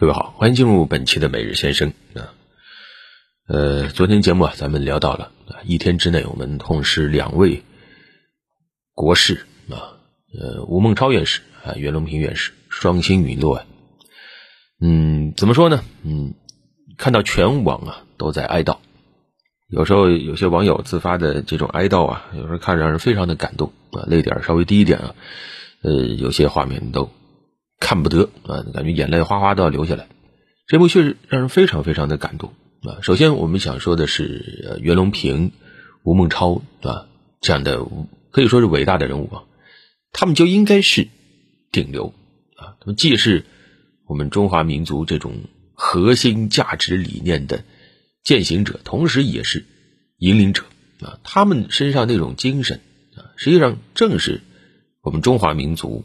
各位好，欢迎进入本期的每日先生啊。呃，昨天节目啊，咱们聊到了，一天之内我们痛失两位国士啊，呃，吴孟超院士啊，袁隆平院士双星陨落啊。嗯，怎么说呢？嗯，看到全网啊都在哀悼，有时候有些网友自发的这种哀悼啊，有时候看让人非常的感动啊，泪点稍微低一点啊，呃，有些画面都。看不得啊，感觉眼泪哗哗都要流下来。这部剧让人非常非常的感动啊。首先，我们想说的是袁隆平、吴孟超啊这样的可以说是伟大的人物啊，他们就应该是顶流啊。他们既是我们中华民族这种核心价值理念的践行者，同时也是引领者啊。他们身上那种精神啊，实际上正是我们中华民族。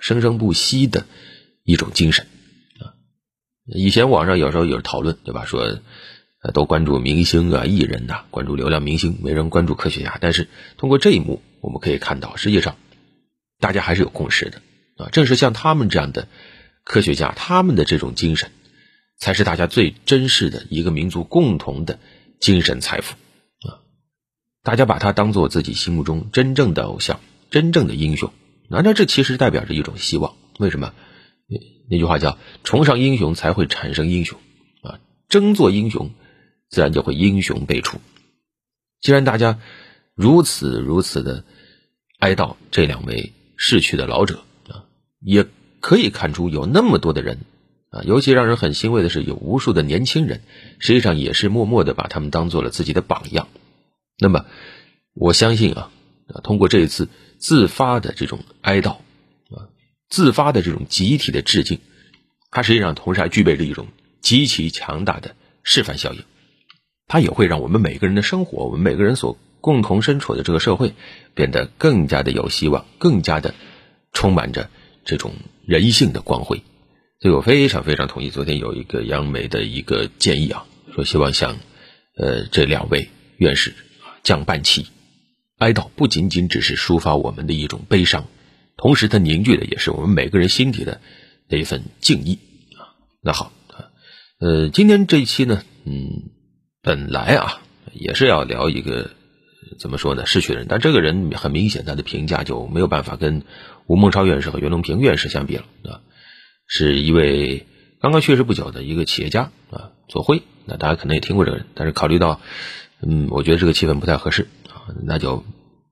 生生不息的一种精神啊！以前网上有时候有讨论，对吧？说呃，都关注明星啊、艺人呐，关注流量明星，没人关注科学家。但是通过这一幕，我们可以看到，实际上大家还是有共识的啊！正是像他们这样的科学家，他们的这种精神，才是大家最珍视的一个民族共同的精神财富啊！大家把他当做自己心目中真正的偶像，真正的英雄。那那这其实代表着一种希望，为什么？那那句话叫“崇尚英雄才会产生英雄”，啊，争做英雄，自然就会英雄辈出。既然大家如此如此的哀悼这两位逝去的老者啊，也可以看出有那么多的人啊，尤其让人很欣慰的是，有无数的年轻人，实际上也是默默的把他们当做了自己的榜样。那么，我相信。啊，通过这一次自发的这种哀悼，啊，自发的这种集体的致敬，它实际上同时还具备着一种极其强大的示范效应，它也会让我们每个人的生活，我们每个人所共同身处的这个社会变得更加的有希望，更加的充满着这种人性的光辉。所以我非常非常同意昨天有一个央媒的一个建议啊，说希望向呃这两位院士降半旗。哀悼不仅仅只是抒发我们的一种悲伤，同时它凝聚的也是我们每个人心底的那一份敬意啊。那好，呃，今天这一期呢，嗯，本来啊也是要聊一个怎么说呢逝去的人，但这个人很明显他的评价就没有办法跟吴孟超院士和袁隆平院士相比了啊，是一位刚刚去世不久的一个企业家啊，左晖。那大家可能也听过这个人，但是考虑到嗯，我觉得这个气氛不太合适。那就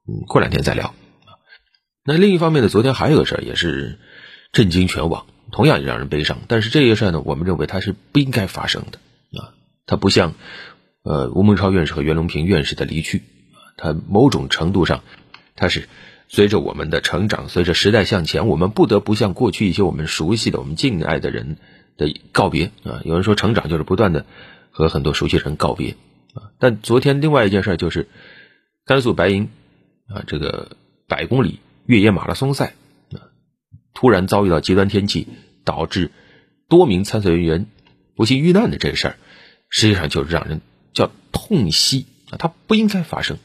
嗯，过两天再聊那另一方面呢，昨天还有个事儿，也是震惊全网，同样也让人悲伤。但是这些事儿呢，我们认为它是不应该发生的啊。它不像呃吴孟超院士和袁隆平院士的离去，它某种程度上，它是随着我们的成长，随着时代向前，我们不得不向过去一些我们熟悉的、我们敬爱的人的告别啊。有人说，成长就是不断的和很多熟悉人告别啊。但昨天另外一件事就是。甘肃白银啊，这个百公里越野马拉松赛啊，突然遭遇到极端天气，导致多名参赛人员不幸遇难的这个事儿，实际上就是让人叫痛惜啊，它不应该发生。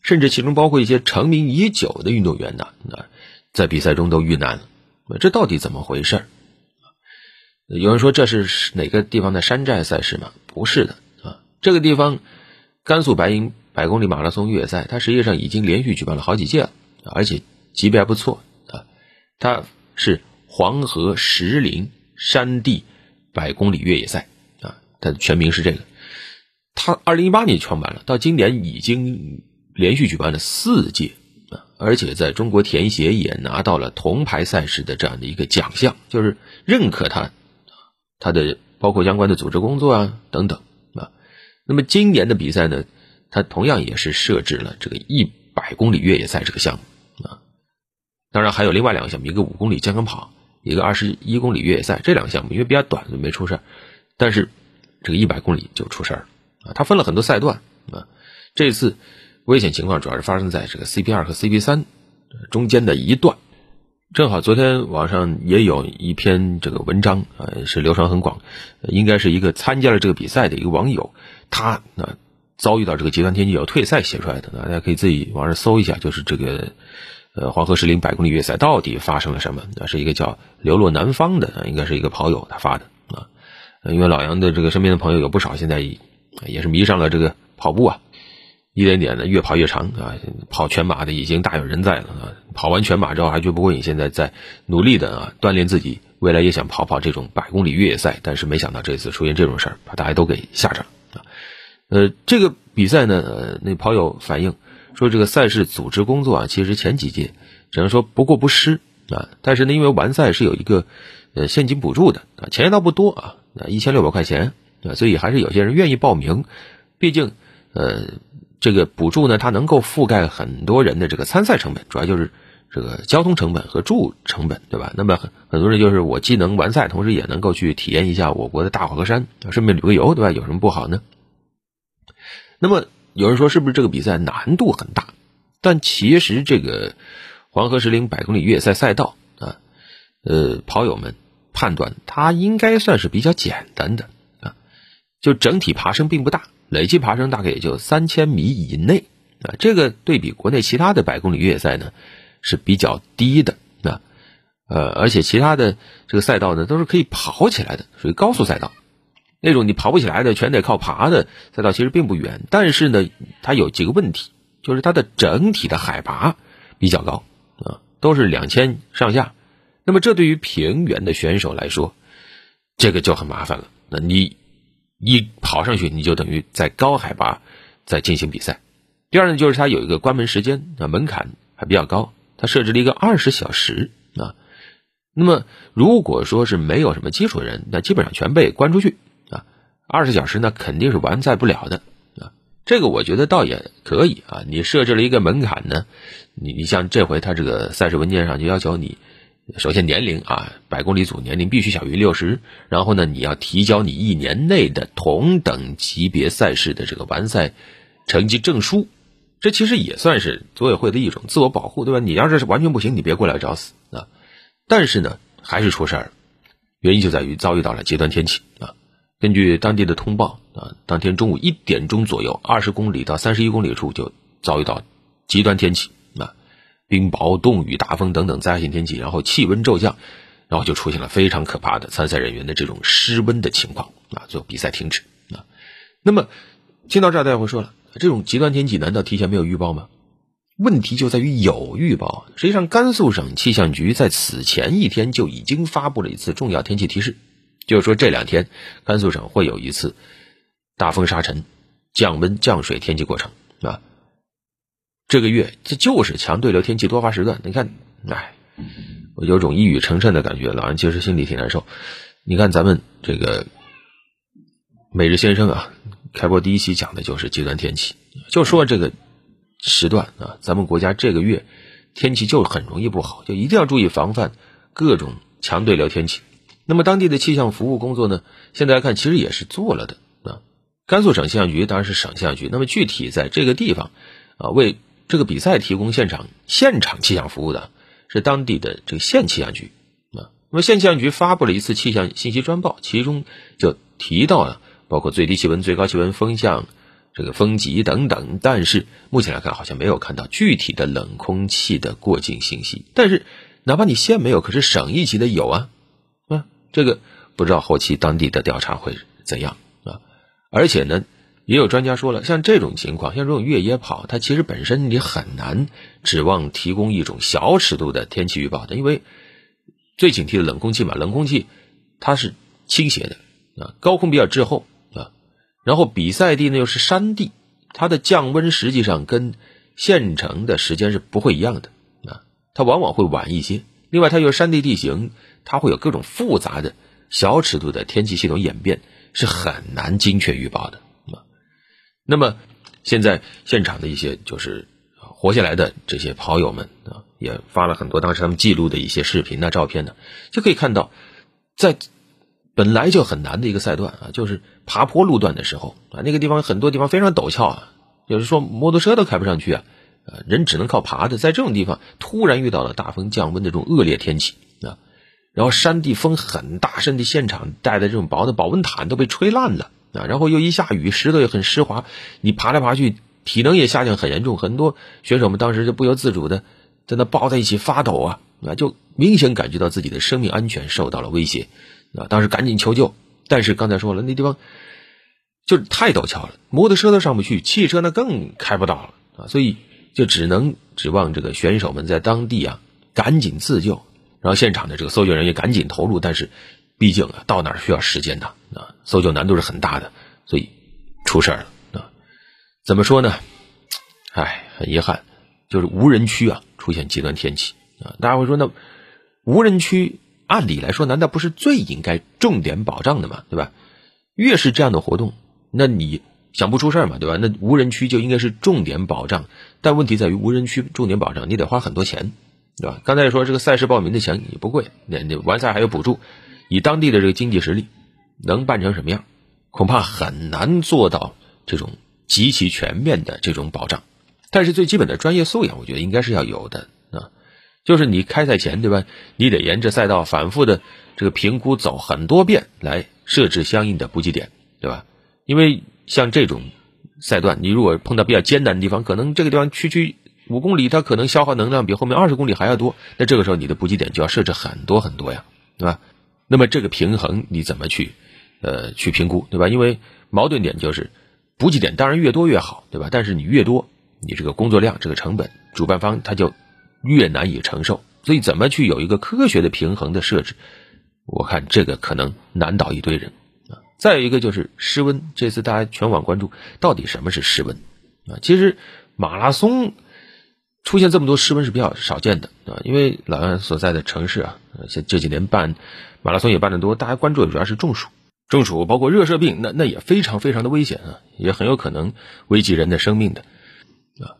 甚至其中包括一些成名已久的运动员呢，啊，在比赛中都遇难了。这到底怎么回事有人说这是哪个地方的山寨赛事吗？不是的啊，这个地方甘肃白银。百公里马拉松越野赛，它实际上已经连续举办了好几届了，而且级别还不错啊。它是黄河石林山地百公里越野赛啊，它的全名是这个。它二零一八年创办了，到今年已经连续举办了四届啊，而且在中国田协也拿到了铜牌赛事的这样的一个奖项，就是认可它它的包括相关的组织工作啊等等啊。那么今年的比赛呢？它同样也是设置了这个一百公里越野赛这个项目啊，当然还有另外两个项目，一个五公里健康跑，一个二十一公里越野赛。这两个项目因为比较短，就没出事但是这个一百公里就出事儿啊。它分了很多赛段啊，这次危险情况主要是发生在这个 CP 二和 CP 三中间的一段。正好昨天网上也有一篇这个文章啊，是流传很广，应该是一个参加了这个比赛的一个网友，他啊。遭遇到这个极端天气要退赛写出来的，大家可以自己网上搜一下，就是这个呃黄河石林百公里越野赛到底发生了什么？那是一个叫流落南方的，应该是一个跑友他发的啊因为老杨的这个身边的朋友有不少现在也是迷上了这个跑步啊，一点点的越跑越长啊，跑全马的已经大有人在了啊，跑完全马之后还觉不过瘾，现在在努力的啊锻炼自己，未来也想跑跑这种百公里越野赛，但是没想到这次出现这种事儿，把大家都给吓着了。呃，这个比赛呢，呃，那跑友反映说，这个赛事组织工作啊，其实前几届只能说不过不失啊，但是呢，因为完赛是有一个呃现金补助的啊，钱倒不多啊。啊一千六百块钱啊，所以还是有些人愿意报名。毕竟，呃，这个补助呢，它能够覆盖很多人的这个参赛成本，主要就是这个交通成本和住成本，对吧？那么很很多人就是我既能完赛，同时也能够去体验一下我国的大好河山，顺便旅个游，对吧？有什么不好呢？那么有人说，是不是这个比赛难度很大？但其实这个黄河石林百公里越野赛赛道啊，呃，跑友们。判断它应该算是比较简单的啊，就整体爬升并不大，累计爬升大概也就三千米以内啊。这个对比国内其他的百公里越野赛呢是比较低的啊，呃，而且其他的这个赛道呢都是可以跑起来的，属于高速赛道。那种你跑不起来的，全得靠爬的赛道其实并不远，但是呢，它有几个问题，就是它的整体的海拔比较高啊，都是两千上下。那么，这对于平原的选手来说，这个就很麻烦了。那你一跑上去，你就等于在高海拔在进行比赛。第二呢，就是它有一个关门时间啊，门槛还比较高，它设置了一个二十小时啊。那么，如果说是没有什么基础的人，那基本上全被关出去。二十小时呢，肯定是完赛不了的啊。这个我觉得倒也可以啊。你设置了一个门槛呢，你你像这回他这个赛事文件上就要求你。首先，年龄啊，百公里组年龄必须小于六十。然后呢，你要提交你一年内的同等级别赛事的这个完赛成绩证书。这其实也算是组委会的一种自我保护，对吧？你要是完全不行，你别过来找死啊！但是呢，还是出事儿了，原因就在于遭遇到了极端天气啊。根据当地的通报啊，当天中午一点钟左右，二十公里到三十一公里处就遭遇到极端天气啊。冰雹、冻雨、大风等等灾害性天气，然后气温骤降，然后就出现了非常可怕的参赛人员的这种失温的情况啊，最后比赛停止啊。那么，听到这儿，大家会说了，这种极端天气难道提前没有预报吗？问题就在于有预报。实际上，甘肃省气象局在此前一天就已经发布了一次重要天气提示，就是说这两天甘肃省会有一次大风沙尘、降温降水天气过程啊。这个月这就是强对流天气多发时段，你看，哎，我有种一语成谶的感觉，老杨其实心里挺难受。你看咱们这个每日先生啊，开播第一期讲的就是极端天气，就说这个时段啊，咱们国家这个月天气就很容易不好，就一定要注意防范各种强对流天气。那么当地的气象服务工作呢，现在来看其实也是做了的啊。甘肃省气象局当然是省气象局，那么具体在这个地方啊为。这个比赛提供现场现场气象服务的是当地的这个县气象局啊。那么县气象局发布了一次气象信息专报，其中就提到了包括最低气温、最高气温、风向、这个风级等等。但是目前来看，好像没有看到具体的冷空气的过境信息。但是哪怕你县没有，可是省一级的有啊。这个不知道后期当地的调查会怎样啊？而且呢。也有专家说了，像这种情况，像这种越野跑，它其实本身你很难指望提供一种小尺度的天气预报的，因为最警惕的冷空气嘛，冷空气它是倾斜的啊，高空比较滞后啊，然后比赛地呢又是山地，它的降温实际上跟县城的时间是不会一样的啊，它往往会晚一些。另外，它又是山地地形，它会有各种复杂的小尺度的天气系统演变，是很难精确预报的啊。那么，现在现场的一些就是活下来的这些跑友们啊，也发了很多当时他们记录的一些视频、啊、照片呢，就可以看到，在本来就很难的一个赛段啊，就是爬坡路段的时候啊，那个地方很多地方非常陡峭啊，有时说摩托车都开不上去啊，呃，人只能靠爬的，在这种地方突然遇到了大风降温的这种恶劣天气，然后山地风很大，甚至现场带的这种薄的保温毯都被吹烂了。啊，然后又一下雨，石头也很湿滑，你爬来爬去，体能也下降很严重。很多选手们当时就不由自主的在那抱在一起发抖啊，啊，就明显感觉到自己的生命安全受到了威胁，啊，当时赶紧求救。但是刚才说了，那地方就是太陡峭了，摩托车都上不去，汽车那更开不到了啊，所以就只能指望这个选手们在当地啊赶紧自救，然后现场的这个搜救人员赶紧投入。但是毕竟啊，到哪儿需要时间的啊，搜救难度是很大的，所以出事儿了啊。怎么说呢？唉，很遗憾，就是无人区啊出现极端天气啊。大家会说，那无人区按理来说，难道不是最应该重点保障的吗？对吧？越是这样的活动。那你想不出事儿嘛，对吧？那无人区就应该是重点保障，但问题在于无人区重点保障，你得花很多钱，对吧？刚才说这个赛事报名的钱也不贵，那那完赛还有补助，以当地的这个经济实力，能办成什么样？恐怕很难做到这种极其全面的这种保障。但是最基本的专业素养，我觉得应该是要有的啊，就是你开赛前，对吧？你得沿着赛道反复的这个评估走很多遍，来设置相应的补给点，对吧？因为像这种赛段，你如果碰到比较艰难的地方，可能这个地方区区五公里，它可能消耗能量比后面二十公里还要多。那这个时候你的补给点就要设置很多很多呀，对吧？那么这个平衡你怎么去呃去评估，对吧？因为矛盾点就是补给点当然越多越好，对吧？但是你越多，你这个工作量、这个成本，主办方他就越难以承受。所以怎么去有一个科学的平衡的设置，我看这个可能难倒一堆人啊。再有一个就是湿温，这次大家全网关注到底什么是湿温啊？其实马拉松出现这么多湿温是比较少见的啊，因为老杨所在的城市啊，这这几年办马拉松也办得多，大家关注的主要是中暑，中暑包括热射病，那那也非常非常的危险啊，也很有可能危及人的生命的啊。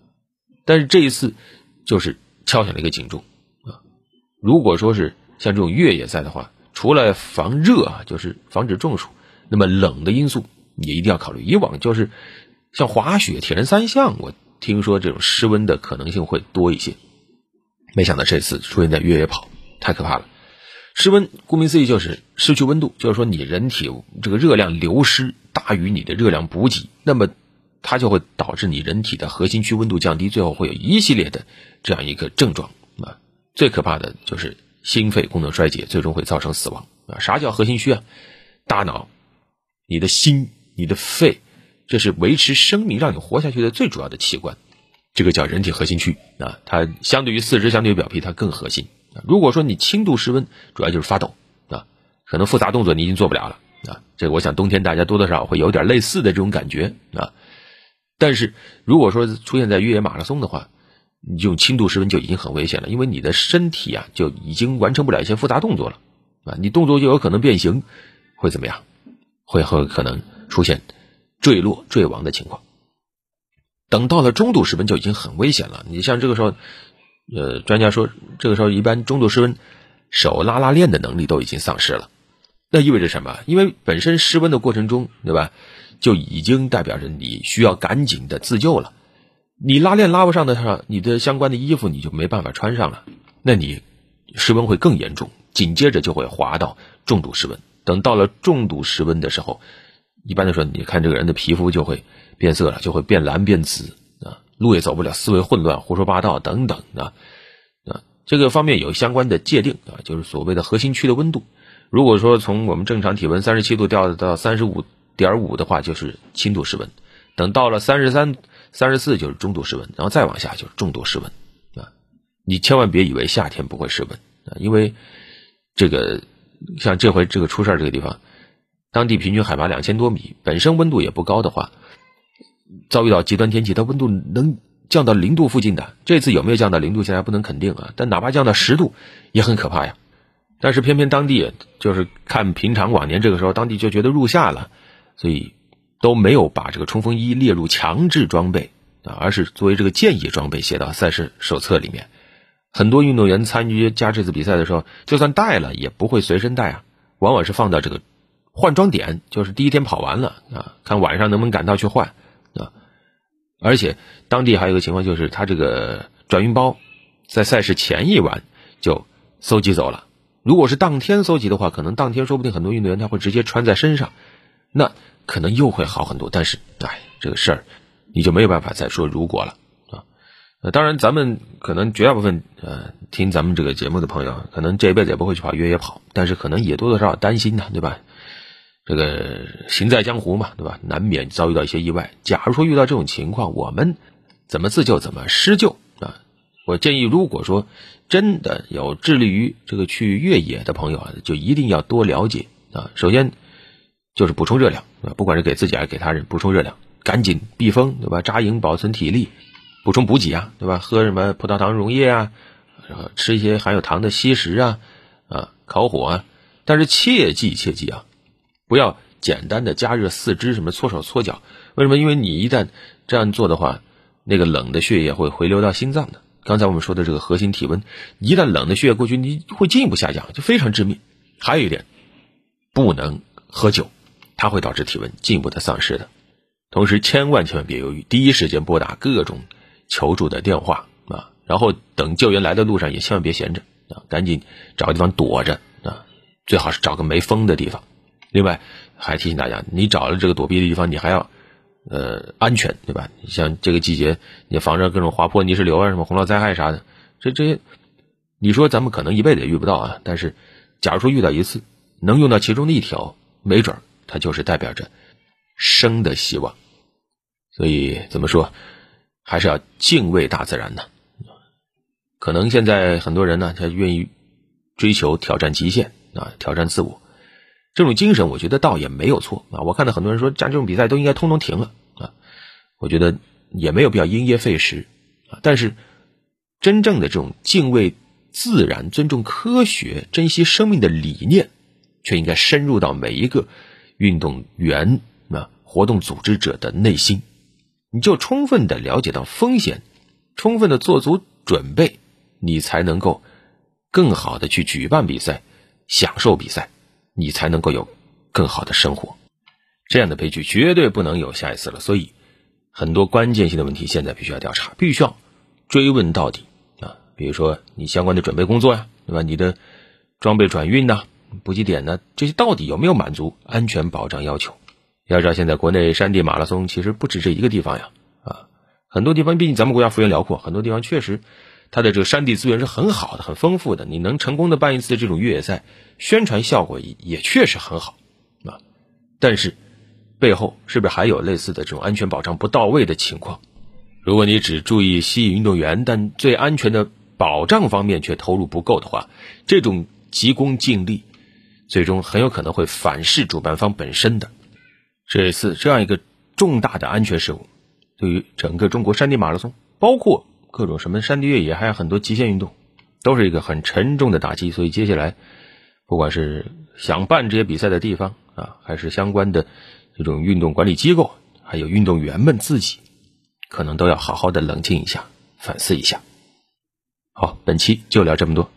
但是这一次就是敲响了一个警钟啊，如果说是像这种越野赛的话，除了防热啊，就是防止中暑。那么冷的因素也一定要考虑。以往就是像滑雪、铁人三项，我听说这种失温的可能性会多一些。没想到这次出现在越野跑，太可怕了。失温顾名思义就是失去温度，就是说你人体这个热量流失大于你的热量补给，那么它就会导致你人体的核心区温度降低，最后会有一系列的这样一个症状啊。最可怕的就是心肺功能衰竭，最终会造成死亡啊。啥叫核心区啊？大脑。你的心、你的肺，这是维持生命、让你活下去的最主要的器官，这个叫人体核心区啊。它相对于四肢、相对于表皮，它更核心。如果说你轻度失温，主要就是发抖啊，可能复杂动作你已经做不了了啊。这我想冬天大家多多少少会有点类似的这种感觉啊。但是如果说出现在越野马拉松的话，你这种轻度失温就已经很危险了，因为你的身体啊就已经完成不了一些复杂动作了啊，你动作就有可能变形，会怎么样？会很可能出现坠落、坠亡的情况。等到了中度失温就已经很危险了。你像这个时候，呃，专家说，这个时候一般中度失温，手拉拉链的能力都已经丧失了。那意味着什么？因为本身失温的过程中，对吧，就已经代表着你需要赶紧的自救了。你拉链拉不上的话，你的相关的衣服你就没办法穿上了，那你失温会更严重，紧接着就会滑到重度失温。等到了重度失温的时候，一般的说，你看这个人的皮肤就会变色了，就会变蓝变紫啊，路也走不了，思维混乱，胡说八道等等啊啊，这个方面有相关的界定啊，就是所谓的核心区的温度。如果说从我们正常体温三十七度掉到三十五点五的话，就是轻度失温；等到了三十三、三十四就是中度失温，然后再往下就是重度失温啊。你千万别以为夏天不会失温啊，因为这个。像这回这个出事这个地方，当地平均海拔两千多米，本身温度也不高的话，遭遇到极端天气，它温度能降到零度附近的。这次有没有降到零度，现在不能肯定啊。但哪怕降到十度，也很可怕呀。但是偏偏当地就是看平常往年这个时候，当地就觉得入夏了，所以都没有把这个冲锋衣列入强制装备啊，而是作为这个建议装备写到赛事手册里面。很多运动员参与加这次比赛的时候，就算带了也不会随身带啊，往往是放到这个换装点，就是第一天跑完了啊，看晚上能不能赶到去换啊。而且当地还有一个情况，就是他这个转运包在赛事前一晚就搜集走了。如果是当天搜集的话，可能当天说不定很多运动员他会直接穿在身上，那可能又会好很多。但是，哎，这个事儿你就没有办法再说如果了。呃，当然，咱们可能绝大部分呃听咱们这个节目的朋友，可能这一辈子也不会去跑越野跑，但是可能也多多少少担心呢，对吧？这个行在江湖嘛，对吧？难免遭遇到一些意外。假如说遇到这种情况，我们怎么自救，怎么施救啊？我建议，如果说真的有致力于这个去越野的朋友啊，就一定要多了解啊。首先就是补充热量啊，不管是给自己还是给他人，补充热量，赶紧避风，对吧？扎营保存体力，补充补给啊，对吧？喝什么葡萄糖溶液啊，吃一些含有糖的稀食啊，啊，烤火啊。但是切记切记啊，不要简单的加热四肢，什么搓手搓脚。为什么？因为你一旦这样做的话，那个冷的血液会回流到心脏的。刚才我们说的这个核心体温，一旦冷的血液过去，你会进一步下降，就非常致命。还有一点，不能喝酒，它会导致体温进一步的丧失的。同时，千万千万别犹豫，第一时间拨打各种求助的电话啊，然后等救援来的路上也千万别闲着啊，赶紧找个地方躲着啊，最好是找个没风的地方。另外，还提醒大家，你找了这个躲避的地方，你还要。呃，安全对吧？像这个季节，你防着各种滑坡、泥石流啊，什么洪涝灾害啥的，这这些，你说咱们可能一辈子也遇不到啊。但是，假如说遇到一次，能用到其中的一条，没准它就是代表着生的希望。所以怎么说，还是要敬畏大自然的。可能现在很多人呢，他愿意追求挑战极限啊，挑战自我。这种精神，我觉得倒也没有错啊。我看到很多人说，像这种比赛都应该通通停了啊。我觉得也没有必要因噎废食啊。但是，真正的这种敬畏自然、尊重科学、珍惜生命的理念，却应该深入到每一个运动员啊、活动组织者的内心。你就充分的了解到风险，充分的做足准备，你才能够更好的去举办比赛，享受比赛。你才能够有更好的生活，这样的悲剧绝对不能有下一次了。所以，很多关键性的问题现在必须要调查，必须要追问到底啊！比如说你相关的准备工作呀，对吧？你的装备转运呐、补给点呢，这些到底有没有满足安全保障要求？要知道，现在国内山地马拉松其实不止这一个地方呀，啊，很多地方毕竟咱们国家幅员辽阔，很多地方确实。它的这个山地资源是很好的、很丰富的，你能成功的办一次这种越野赛，宣传效果也也确实很好啊。但是背后是不是还有类似的这种安全保障不到位的情况？如果你只注意吸引运动员，但最安全的保障方面却投入不够的话，这种急功近利，最终很有可能会反噬主办方本身的。这次这样一个重大的安全事故，对于整个中国山地马拉松，包括。各种什么山地越野，还有很多极限运动，都是一个很沉重的打击。所以接下来，不管是想办这些比赛的地方啊，还是相关的这种运动管理机构，还有运动员们自己，可能都要好好的冷静一下，反思一下。好，本期就聊这么多。